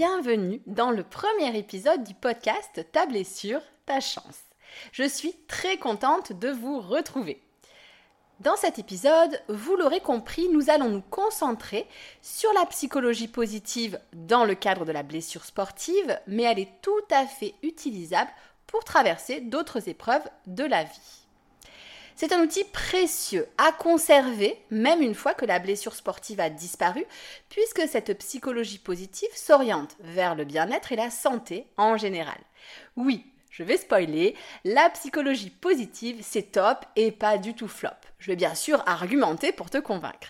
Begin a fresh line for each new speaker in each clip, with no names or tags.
bienvenue dans le premier épisode du podcast Ta blessure, ta chance. Je suis très contente de vous retrouver. Dans cet épisode, vous l'aurez compris, nous allons nous concentrer sur la psychologie positive dans le cadre de la blessure sportive, mais elle est tout à fait utilisable pour traverser d'autres épreuves de la vie. C'est un outil précieux à conserver, même une fois que la blessure sportive a disparu, puisque cette psychologie positive s'oriente vers le bien-être et la santé en général. Oui, je vais spoiler, la psychologie positive, c'est top et pas du tout flop. Je vais bien sûr argumenter pour te convaincre.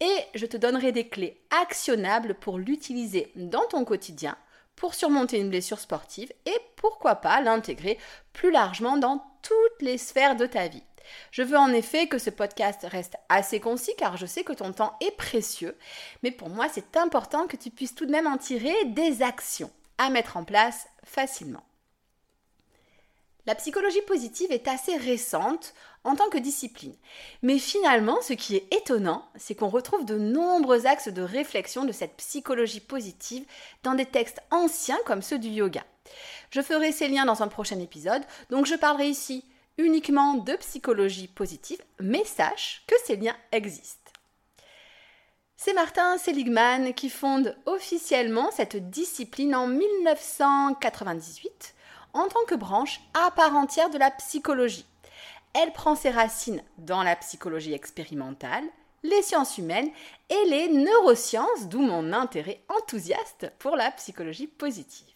Et je te donnerai des clés actionnables pour l'utiliser dans ton quotidien, pour surmonter une blessure sportive et pourquoi pas l'intégrer plus largement dans toutes les sphères de ta vie. Je veux en effet que ce podcast reste assez concis car je sais que ton temps est précieux, mais pour moi c'est important que tu puisses tout de même en tirer des actions à mettre en place facilement. La psychologie positive est assez récente en tant que discipline. Mais finalement, ce qui est étonnant, c'est qu'on retrouve de nombreux axes de réflexion de cette psychologie positive dans des textes anciens comme ceux du yoga. Je ferai ces liens dans un prochain épisode, donc je parlerai ici uniquement de psychologie positive, mais sache que ces liens existent. C'est Martin Seligman qui fonde officiellement cette discipline en 1998 en tant que branche à part entière de la psychologie. Elle prend ses racines dans la psychologie expérimentale, les sciences humaines et les neurosciences, d'où mon intérêt enthousiaste pour la psychologie positive.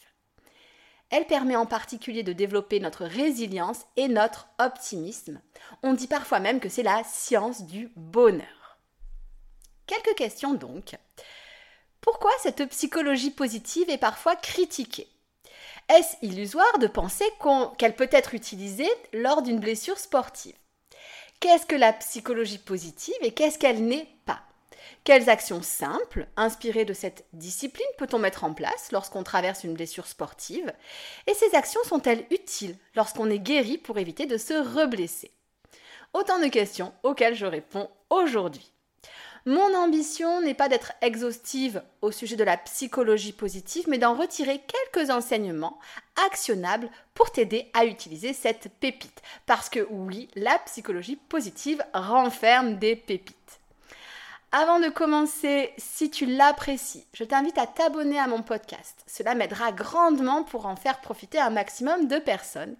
Elle permet en particulier de développer notre résilience et notre optimisme. On dit parfois même que c'est la science du bonheur. Quelques questions donc. Pourquoi cette psychologie positive est parfois critiquée? Est-ce illusoire de penser qu'elle peut être utilisée lors d'une blessure sportive? Qu'est-ce que la psychologie positive et qu'est-ce qu'elle n'est pas? Quelles actions simples, inspirées de cette discipline, peut-on mettre en place lorsqu'on traverse une blessure sportive? Et ces actions sont-elles utiles lorsqu'on est guéri pour éviter de se reblesser? Autant de questions auxquelles je réponds aujourd'hui. Mon ambition n'est pas d'être exhaustive au sujet de la psychologie positive, mais d'en retirer quelques enseignements actionnables pour t'aider à utiliser cette pépite. Parce que oui, la psychologie positive renferme des pépites. Avant de commencer, si tu l'apprécies, je t'invite à t'abonner à mon podcast. Cela m'aidera grandement pour en faire profiter un maximum de personnes.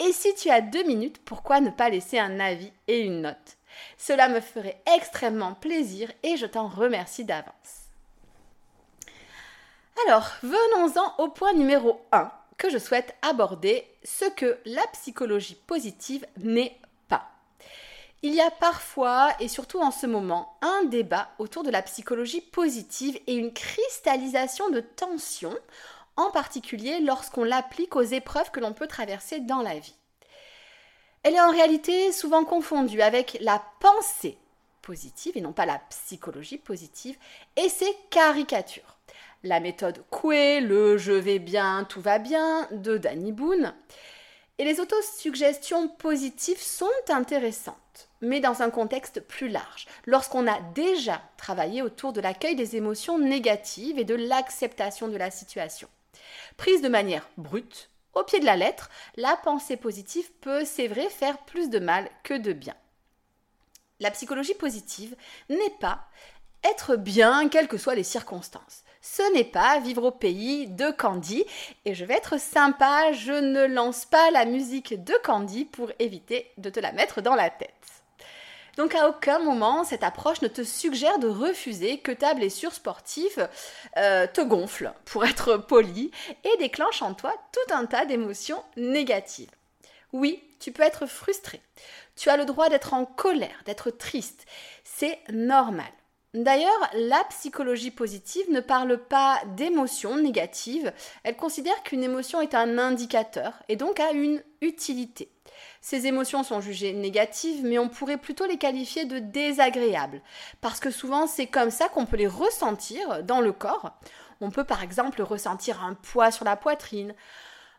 Et si tu as deux minutes, pourquoi ne pas laisser un avis et une note? Cela me ferait extrêmement plaisir et je t'en remercie d'avance. Alors, venons-en au point numéro 1 que je souhaite aborder, ce que la psychologie positive n'est il y a parfois, et surtout en ce moment, un débat autour de la psychologie positive et une cristallisation de tension, en particulier lorsqu'on l'applique aux épreuves que l'on peut traverser dans la vie. Elle est en réalité souvent confondue avec la pensée positive et non pas la psychologie positive et ses caricatures. La méthode Coué, le je vais bien, tout va bien de Danny Boone. Et les autosuggestions positives sont intéressantes, mais dans un contexte plus large, lorsqu'on a déjà travaillé autour de l'accueil des émotions négatives et de l'acceptation de la situation. Prise de manière brute, au pied de la lettre, la pensée positive peut, c'est vrai, faire plus de mal que de bien. La psychologie positive n'est pas être bien quelles que soient les circonstances. Ce n'est pas vivre au pays de Candy et je vais être sympa, je ne lance pas la musique de Candy pour éviter de te la mettre dans la tête. Donc à aucun moment cette approche ne te suggère de refuser que ta blessure sportive euh, te gonfle, pour être poli, et déclenche en toi tout un tas d'émotions négatives. Oui, tu peux être frustré. Tu as le droit d'être en colère, d'être triste. C'est normal. D'ailleurs, la psychologie positive ne parle pas d'émotions négatives, elle considère qu'une émotion est un indicateur et donc a une utilité. Ces émotions sont jugées négatives, mais on pourrait plutôt les qualifier de désagréables, parce que souvent c'est comme ça qu'on peut les ressentir dans le corps. On peut par exemple ressentir un poids sur la poitrine,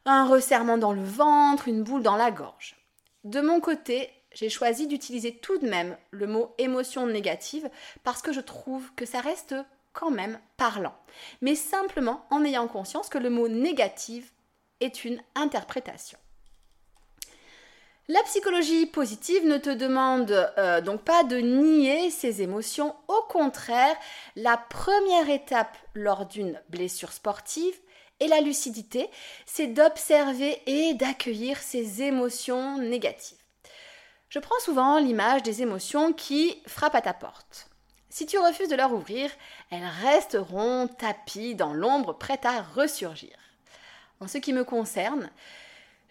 un resserrement dans le ventre, une boule dans la gorge. De mon côté, j'ai choisi d'utiliser tout de même le mot émotion négative parce que je trouve que ça reste quand même parlant, mais simplement en ayant conscience que le mot négative est une interprétation. La psychologie positive ne te demande euh, donc pas de nier ses émotions, au contraire, la première étape lors d'une blessure sportive et la lucidité, c'est d'observer et d'accueillir ses émotions négatives. Je prends souvent l'image des émotions qui frappent à ta porte. Si tu refuses de leur ouvrir, elles resteront tapies dans l'ombre, prêtes à ressurgir. En ce qui me concerne,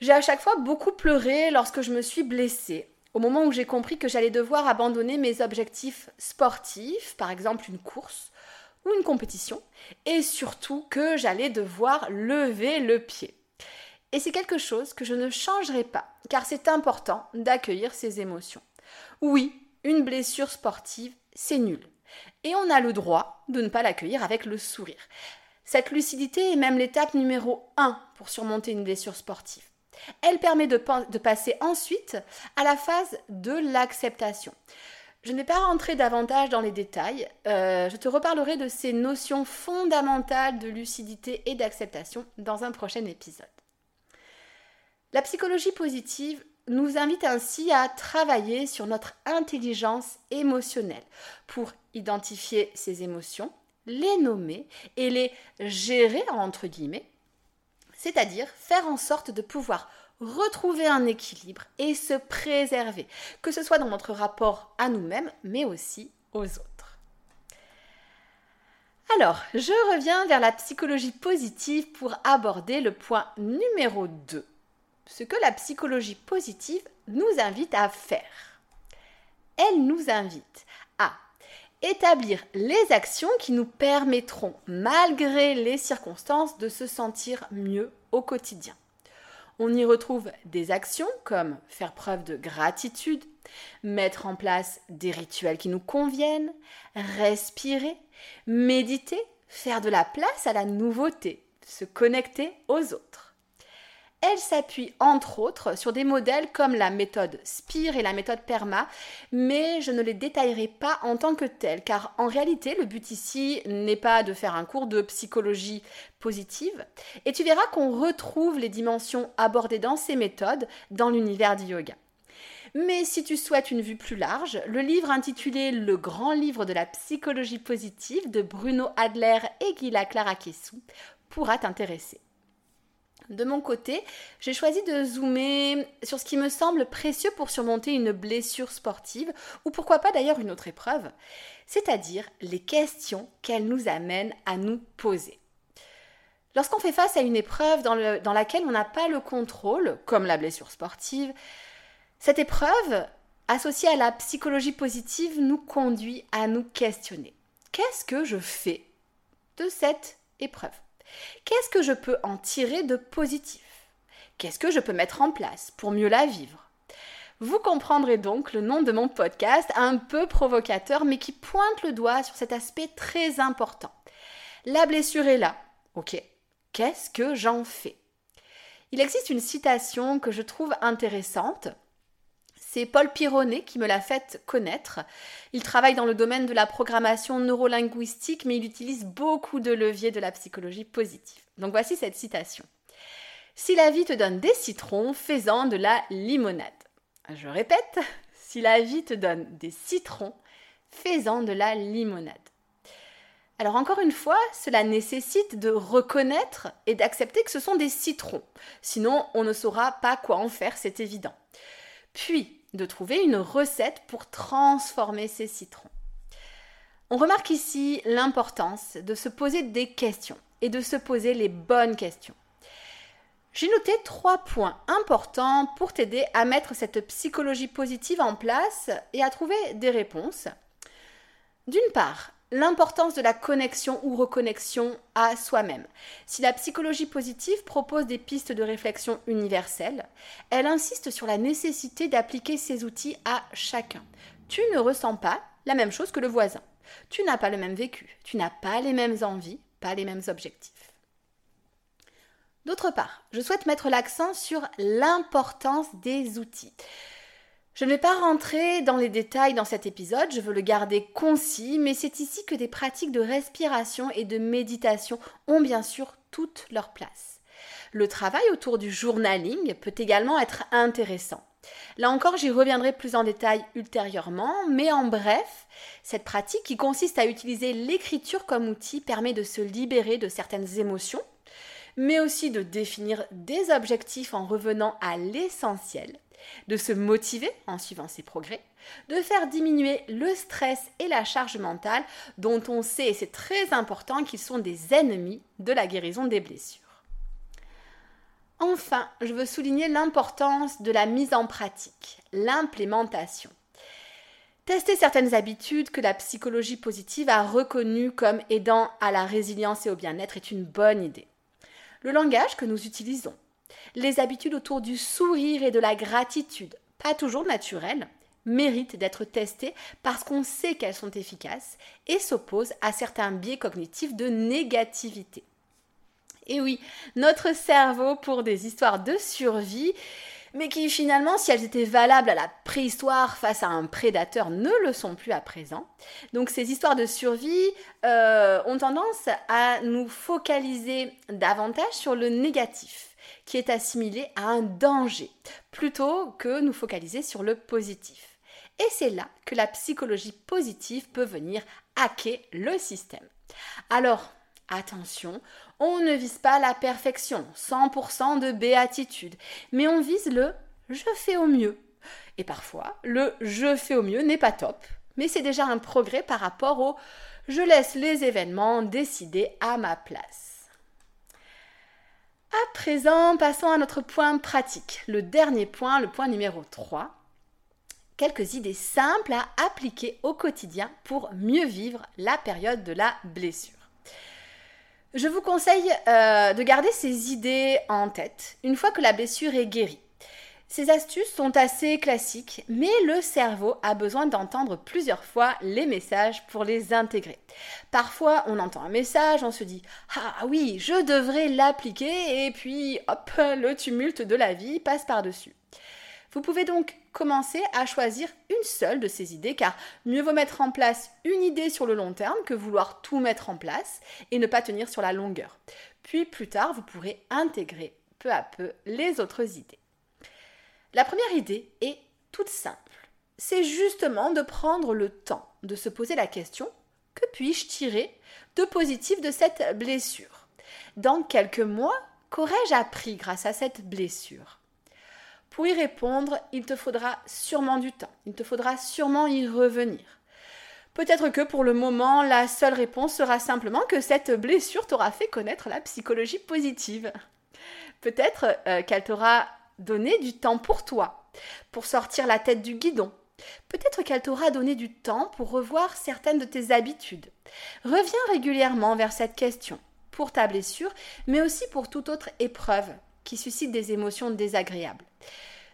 j'ai à chaque fois beaucoup pleuré lorsque je me suis blessée, au moment où j'ai compris que j'allais devoir abandonner mes objectifs sportifs, par exemple une course ou une compétition, et surtout que j'allais devoir lever le pied. Et c'est quelque chose que je ne changerai pas, car c'est important d'accueillir ses émotions. Oui, une blessure sportive, c'est nul. Et on a le droit de ne pas l'accueillir avec le sourire. Cette lucidité est même l'étape numéro 1 pour surmonter une blessure sportive. Elle permet de, passer ensuite à la phase de l'acceptation. Je ne vais pas rentrer davantage dans les détails, euh, je te reparlerai de ces notions fondamentales de lucidité et d'acceptation dans un prochain épisode. La psychologie positive nous invite ainsi à travailler sur notre intelligence émotionnelle pour identifier ces émotions, les nommer et les gérer entre guillemets, c'est-à-dire faire en sorte de pouvoir retrouver un équilibre et se préserver, que ce soit dans notre rapport à nous-mêmes, mais aussi aux autres. Alors, je reviens vers la psychologie positive pour aborder le point numéro 2 ce que la psychologie positive nous invite à faire. Elle nous invite établir les actions qui nous permettront, malgré les circonstances, de se sentir mieux au quotidien. On y retrouve des actions comme faire preuve de gratitude, mettre en place des rituels qui nous conviennent, respirer, méditer, faire de la place à la nouveauté, se connecter aux autres. Elle s'appuie entre autres sur des modèles comme la méthode Spire et la méthode PERMA, mais je ne les détaillerai pas en tant que telles, car en réalité, le but ici n'est pas de faire un cours de psychologie positive, et tu verras qu'on retrouve les dimensions abordées dans ces méthodes dans l'univers du yoga. Mais si tu souhaites une vue plus large, le livre intitulé Le grand livre de la psychologie positive de Bruno Adler et Gila Clara pourra t'intéresser. De mon côté, j'ai choisi de zoomer sur ce qui me semble précieux pour surmonter une blessure sportive, ou pourquoi pas d'ailleurs une autre épreuve, c'est-à-dire les questions qu'elle nous amène à nous poser. Lorsqu'on fait face à une épreuve dans, laquelle on n'a pas le contrôle, comme la blessure sportive, cette épreuve, associée à la psychologie positive, nous conduit à nous questionner. Qu'est-ce que je fais de cette épreuve? Qu'est-ce que je peux en tirer de positif? Qu'est-ce que je peux mettre en place pour mieux la vivre? Vous comprendrez donc le nom de mon podcast, un peu provocateur, mais qui pointe le doigt sur cet aspect très important. La blessure est là. Ok. Qu'est-ce que j'en fais? Il existe une citation que je trouve intéressante c'est Paul Pironnet qui me l'a fait connaître. Il travaille dans le domaine de la programmation neurolinguistique, mais il utilise beaucoup de leviers de la psychologie positive. Donc voici cette citation. Si la vie te donne des citrons, fais-en de la limonade. Je répète, si la vie te donne des citrons, fais-en de la limonade. Alors encore une fois, cela nécessite de reconnaître et d'accepter que ce sont des citrons. Sinon, on ne saura pas quoi en faire, c'est évident. Puis, de trouver une recette pour transformer ces citrons. On remarque ici l'importance de se poser des questions et de se poser les bonnes questions. J'ai noté trois points importants pour t'aider à mettre cette psychologie positive en place et à trouver des réponses. D'une part, l'importance de la connexion ou reconnexion à soi-même. Si la psychologie positive propose des pistes de réflexion universelles, elle insiste sur la nécessité d'appliquer ces outils à chacun. Tu ne ressens pas la même chose que le voisin. Tu n'as pas le même vécu, tu n'as pas les mêmes envies, pas les mêmes objectifs. D'autre part, je souhaite mettre l'accent sur l'importance des outils. Je ne vais pas rentrer dans les détails dans cet épisode, je veux le garder concis, mais c'est ici que des pratiques de respiration et de méditation ont bien sûr toute leur place. Le travail autour du journaling peut également être intéressant. Là encore, j'y reviendrai plus en détail ultérieurement, mais en bref, cette pratique qui consiste à utiliser l'écriture comme outil permet de se libérer de certaines émotions, mais aussi de définir des objectifs en revenant à l'essentiel, de se motiver en suivant ses progrès, de faire diminuer le stress et la charge mentale dont on sait, et c'est très important, qu'ils sont des ennemis de la guérison des blessures. Enfin, je veux souligner l'importance de la mise en pratique, l'implémentation. Tester certaines habitudes que la psychologie positive a reconnues comme aidant à la résilience et au bien-être est une bonne idée le langage que nous utilisons, les habitudes autour du sourire et de la gratitude, pas toujours naturelles, méritent d'être testées parce qu'on sait qu'elles sont efficaces et s'opposent à certains biais cognitifs de négativité. Et oui, notre cerveau, pour des histoires de survie, mais qui finalement, si elles étaient valables à la préhistoire face à un prédateur, ne le sont plus à présent. Donc ces histoires de survie euh, ont tendance à nous focaliser davantage sur le négatif qui est assimilé à un danger, plutôt que nous focaliser sur le positif. Et c'est là que la psychologie positive peut venir hacker le système. Alors, attention, on ne vise pas la perfection, 100% de béatitude, mais on vise le je fais au mieux. Et parfois, le je fais au mieux n'est pas top, mais c'est déjà un progrès par rapport au je laisse les événements décider à ma place. À présent, passons à notre point pratique, le dernier point, le point numéro 3. Quelques idées simples à appliquer au quotidien pour mieux vivre la période de la blessure. Je vous conseille euh, de garder ces idées en tête une fois que la blessure est guérie. Ces astuces sont assez classiques, mais le cerveau a besoin d'entendre plusieurs fois les messages pour les intégrer. Parfois, on entend un message, on se dit Ah oui, je devrais l'appliquer, et puis hop, le tumulte de la vie passe par-dessus. Vous pouvez donc commencer à choisir une seule de ces idées car mieux vaut mettre en place une idée sur le long terme que vouloir tout mettre en place et ne pas tenir sur la longueur. Puis plus tard, vous pourrez intégrer peu à peu les autres idées. La première idée est toute simple. C'est justement de prendre le temps de se poser la question que puis-je tirer de positif de cette blessure? Dans quelques mois, qu'aurais-je appris grâce à cette blessure? Pour y répondre, il te faudra sûrement du temps, il te faudra sûrement y revenir. Peut-être que pour le moment, la seule réponse sera simplement que cette blessure t'aura fait connaître la psychologie positive. Peut-être euh, qu'elle t'aura donné du temps pour toi, pour sortir la tête du guidon. Peut-être qu'elle t'aura donné du temps pour revoir certaines de tes habitudes. Reviens régulièrement vers cette question, pour ta blessure, mais aussi pour toute autre épreuve qui suscite des émotions désagréables.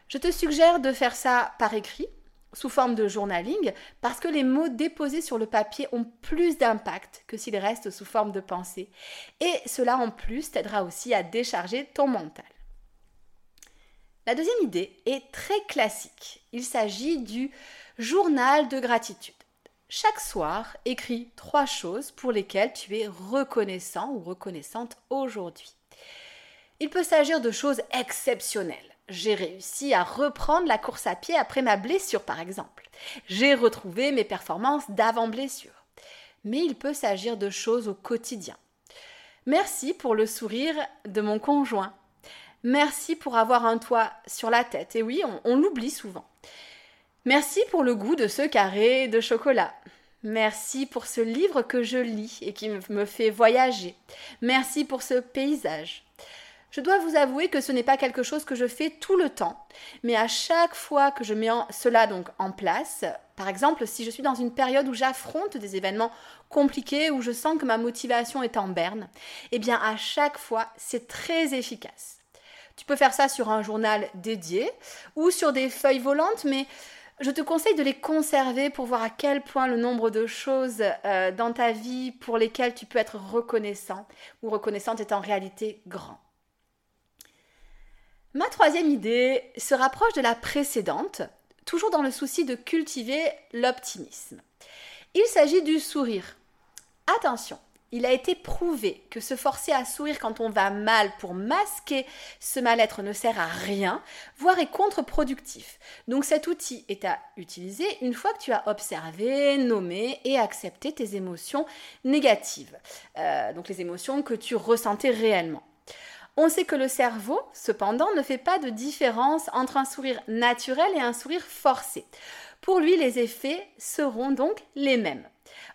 Je te suggère de faire ça par écrit, sous forme de journaling, parce que les mots déposés sur le papier ont plus d'impact que s'ils restent sous forme de pensée. Et cela en plus t'aidera aussi à décharger ton mental. La deuxième idée est très classique. Il s'agit du journal de gratitude. Chaque soir, écris trois choses pour lesquelles tu es reconnaissant ou reconnaissante aujourd'hui. Il peut s'agir de choses exceptionnelles. J'ai réussi à reprendre la course à pied après ma blessure, par exemple. J'ai retrouvé mes performances d'avant blessure. mais il peut s'agir de choses au quotidien. Merci pour le sourire de mon conjoint. Merci pour avoir un toit sur la tête. Et oui, on, l'oublie souvent. Merci pour le goût de ce carré de chocolat. Merci pour ce livre que je lis et qui me fait voyager. Merci pour ce paysage. Je dois vous avouer que ce n'est pas quelque chose que je fais tout le temps, mais à chaque fois que je mets cela donc en place, par exemple si je suis dans une période où j'affronte des événements compliqués, où je sens que ma motivation est en berne, eh bien à chaque fois c'est très efficace. Tu peux faire ça sur un journal dédié ou sur des feuilles volantes, mais je te conseille de les conserver pour voir à quel point le nombre de choses euh, dans ta vie pour lesquelles tu peux être reconnaissant ou reconnaissante est en réalité grand. Ma troisième idée se rapproche de la précédente, toujours dans le souci de cultiver l'optimisme. Il s'agit du sourire. Attention, il a été prouvé que se forcer à sourire quand on va mal pour masquer ce mal-être ne sert à rien, voire est contre-productif. Donc cet outil est à utiliser une fois que tu as observé, nommé et accepté tes émotions négatives. Euh, donc les émotions que tu ressentais réellement. On sait que le cerveau, cependant, ne fait pas de différence entre un sourire naturel et un sourire forcé. Pour lui, les effets seront donc les mêmes.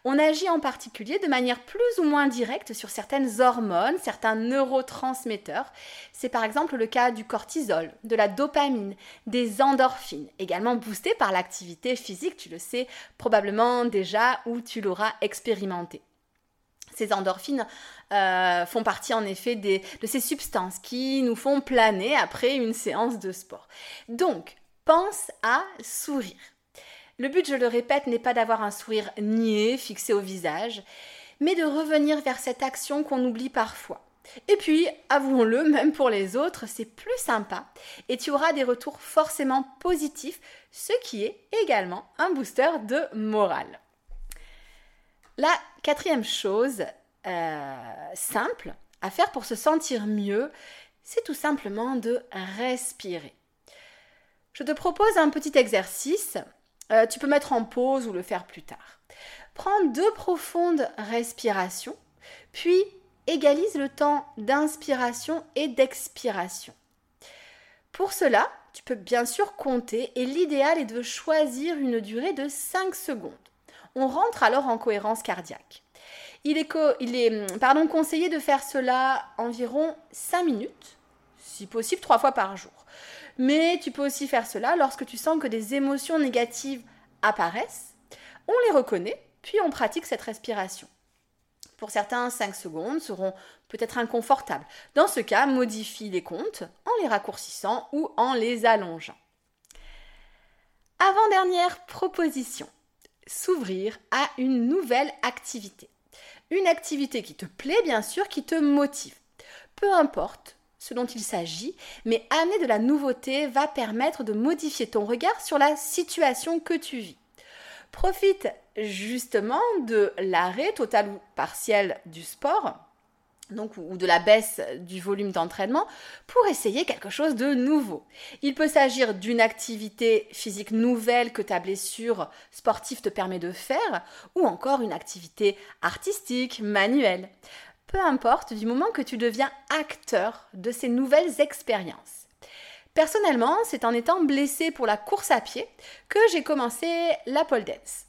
On agit en particulier de manière plus ou moins directe sur certaines hormones, certains neurotransmetteurs. C'est par exemple le cas du cortisol, de la dopamine, des endorphines, également boostés par l'activité physique, tu le sais probablement déjà ou tu l'auras expérimenté. Ces endorphines euh, font partie en effet de ces substances qui nous font planer après une séance de sport. Donc, pense à sourire. Le but, je le répète, n'est pas d'avoir un sourire niais, fixé au visage, mais de revenir vers cette action qu'on oublie parfois. Et puis, avouons-le, même pour les autres, c'est plus sympa et tu auras des retours forcément positifs, ce qui est également un booster de morale. La quatrième chose euh, simple à faire pour se sentir mieux, c'est tout simplement de respirer. Je te propose un petit exercice. Euh, tu peux mettre en pause ou le faire plus tard. Prends deux profondes respirations, puis égalise le temps d'inspiration et d'expiration. Pour cela, tu peux bien sûr compter et l'idéal est de choisir une durée de 5 secondes. On rentre alors en cohérence cardiaque. Il est, hum, conseillé de faire cela environ 5 minutes, si possible 3 fois par jour. Mais tu peux aussi faire cela lorsque tu sens que des émotions négatives apparaissent. On les reconnaît, puis on pratique cette respiration. Pour certains, 5 secondes seront peut-être inconfortables. Dans ce cas, modifie les comptes en les raccourcissant ou en les allongeant. Avant-dernière proposition s'ouvrir à une nouvelle activité. Une activité qui te plaît bien sûr, qui te motive. Peu importe ce dont il s'agit, mais amener de la nouveauté va permettre de modifier ton regard sur la situation que tu vis. Profite justement de l'arrêt total ou partiel du sport donc, ou de la baisse du volume d'entraînement pour essayer quelque chose de nouveau. Il peut s'agir d'une activité physique nouvelle que ta blessure sportive te permet de faire ou encore une activité artistique, manuelle. Peu importe du moment que tu deviens acteur de ces nouvelles expériences. Personnellement, c'est en étant blessée pour la course à pied que j'ai commencé la pole dance.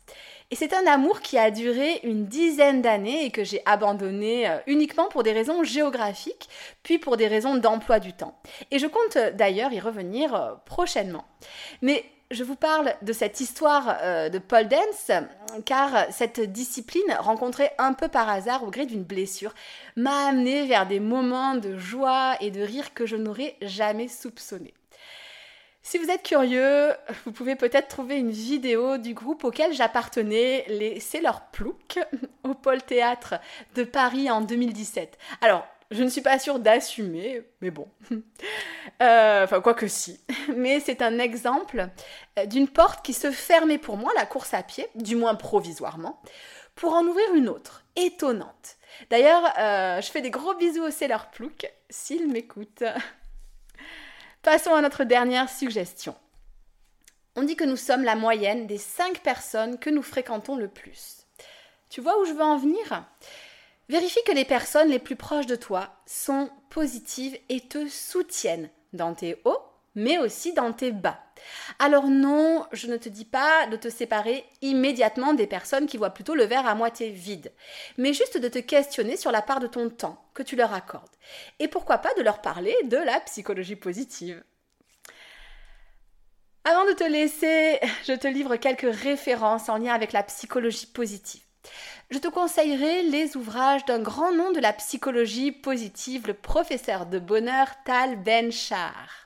Et c'est un amour qui a duré une dizaine d'années et que j'ai abandonné euh, uniquement pour des raisons géographiques, puis pour des raisons d'emploi du temps. Et je compte euh, d'ailleurs y revenir euh, prochainement. Mais je vous parle de cette histoire de pole dance car cette discipline, rencontrée un peu par hasard au gré d'une blessure, m'a amené vers des moments de joie et de rire que je n'aurais jamais soupçonnés. Si vous êtes curieux, vous pouvez peut-être trouver une vidéo du groupe auquel j'appartenais, les leur plouc, au Pôle Théâtre de Paris en 2017. Alors, je ne suis pas sûre d'assumer, mais bon. Euh, enfin, quoi que si. Mais c'est un exemple euh, d'une porte qui se fermait pour moi, la course à pied, du moins provisoirement, pour en ouvrir une autre, étonnante. D'ailleurs, euh, je fais des gros bisous au C'est leur plouc, s'ils m'écoutent. Passons à notre dernière suggestion. On dit que nous sommes la moyenne des 5 personnes que nous fréquentons le plus. Tu vois où je veux en venir? Vérifie que les personnes les plus proches de toi sont positives et te soutiennent dans tes hauts, mais aussi dans tes bas. Alors non, je ne te dis pas de te séparer immédiatement des personnes qui voient plutôt le verre à moitié vide, mais juste de te questionner sur la part de ton temps que tu leur accordes. Et pourquoi pas de leur parler de la psychologie positive. Avant de te laisser, je te livre quelques références en lien avec la psychologie positive. Je te conseillerai les ouvrages d'un grand nom de la psychologie positive, le professeur de bonheur Tal Ben Shahar.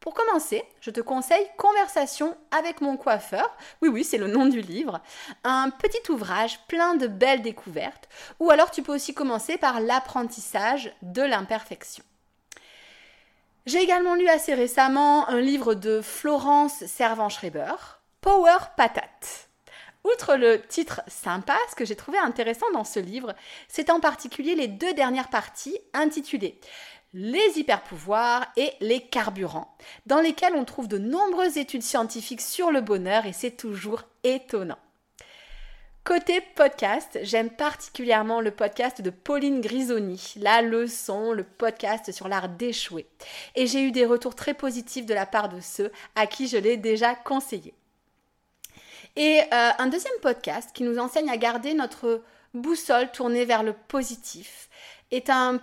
Pour commencer, je te conseille Conversation avec mon coiffeur. Oui, oui, c'est le nom du livre. Un petit ouvrage plein de belles découvertes. Ou alors tu peux aussi commencer par l'apprentissage de l'imperfection. J'ai également lu assez récemment un livre de Florence Servan-Schreiber, Power Patate. Outre le titre sympa, ce que j'ai trouvé intéressant dans ce livre, c'est en particulier les deux dernières parties intitulées les hyperpouvoirs et les carburants, dans lesquels on trouve de nombreuses études scientifiques sur le bonheur et c'est toujours étonnant. Côté podcast, j'aime particulièrement le podcast de Pauline Grisoni, La leçon, le podcast sur l'art d'échouer. Et j'ai eu des retours très positifs de la part de ceux à qui je l'ai déjà conseillé. Et euh, un deuxième podcast qui nous enseigne à garder notre boussole tournée vers le positif est un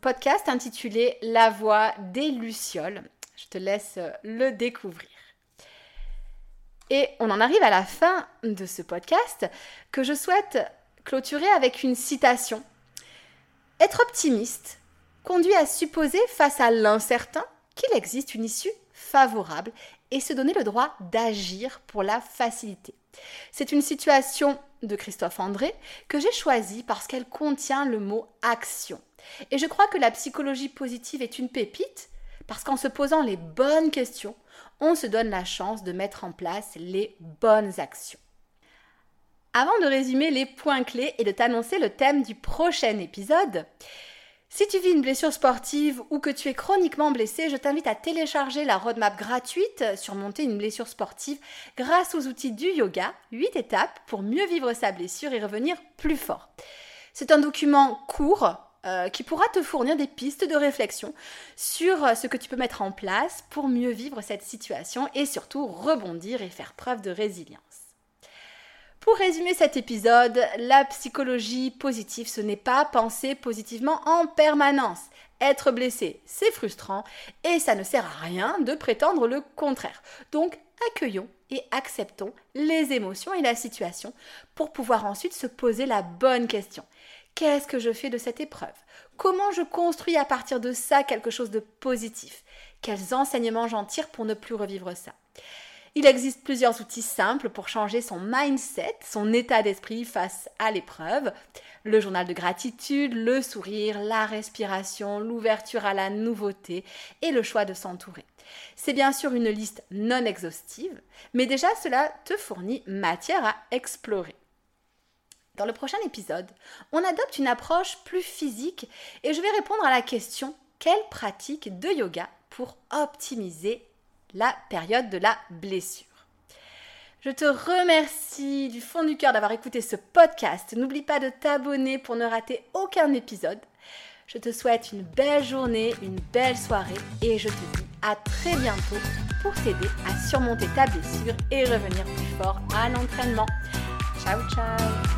podcast intitulé La voix des Lucioles. Je te laisse euh, le découvrir. Et on en arrive à la fin de ce podcast que je souhaite clôturer avec une citation. Être optimiste conduit à supposer face à l'incertain qu'il existe une issue favorable et se donner le droit d'agir pour la faciliter. C'est une situation de Christophe André que j'ai choisie parce qu'elle contient le mot action. Et je crois que la psychologie positive est une pépite parce qu'en se posant les bonnes questions, on se donne la chance de mettre en place les bonnes actions. Avant de résumer les points clés et de t'annoncer le thème du prochain épisode, si tu vis une blessure sportive ou que tu es chroniquement blessé, je t'invite à télécharger la roadmap gratuite sur monter une blessure sportive grâce aux outils du yoga, 8 étapes pour mieux vivre sa blessure et revenir plus fort. C'est un document court euh, qui pourra te fournir des pistes de réflexion sur ce que tu peux mettre en place pour mieux vivre cette situation et surtout rebondir et faire preuve de résilience. Pour résumer cet épisode, la psychologie positive, ce n'est pas penser positivement en permanence. Être blessé, c'est frustrant et ça ne sert à rien de prétendre le contraire. Donc, accueillons et acceptons les émotions et la situation pour pouvoir ensuite se poser la bonne question. Qu'est-ce que je fais de cette épreuve? Comment je construis à partir de ça quelque chose de positif? Quels enseignements j'en tire pour ne plus revivre ça? Il existe plusieurs outils simples pour changer son mindset, son état d'esprit face à l'épreuve. Le journal de gratitude, le sourire, la respiration, l'ouverture à la nouveauté et le choix de s'entourer. C'est bien sûr une liste non exhaustive, mais déjà cela te fournit matière à explorer. Dans le prochain épisode, on adopte une approche plus physique et je vais répondre à la question quelle pratique de yoga pour optimiser la période de la blessure. Je te remercie du fond du cœur d'avoir écouté ce podcast. N'oublie pas de t'abonner pour ne rater aucun épisode. Je te souhaite une belle journée, une belle soirée et je te dis à très bientôt pour t'aider à surmonter ta blessure et revenir plus fort à l'entraînement. Ciao ciao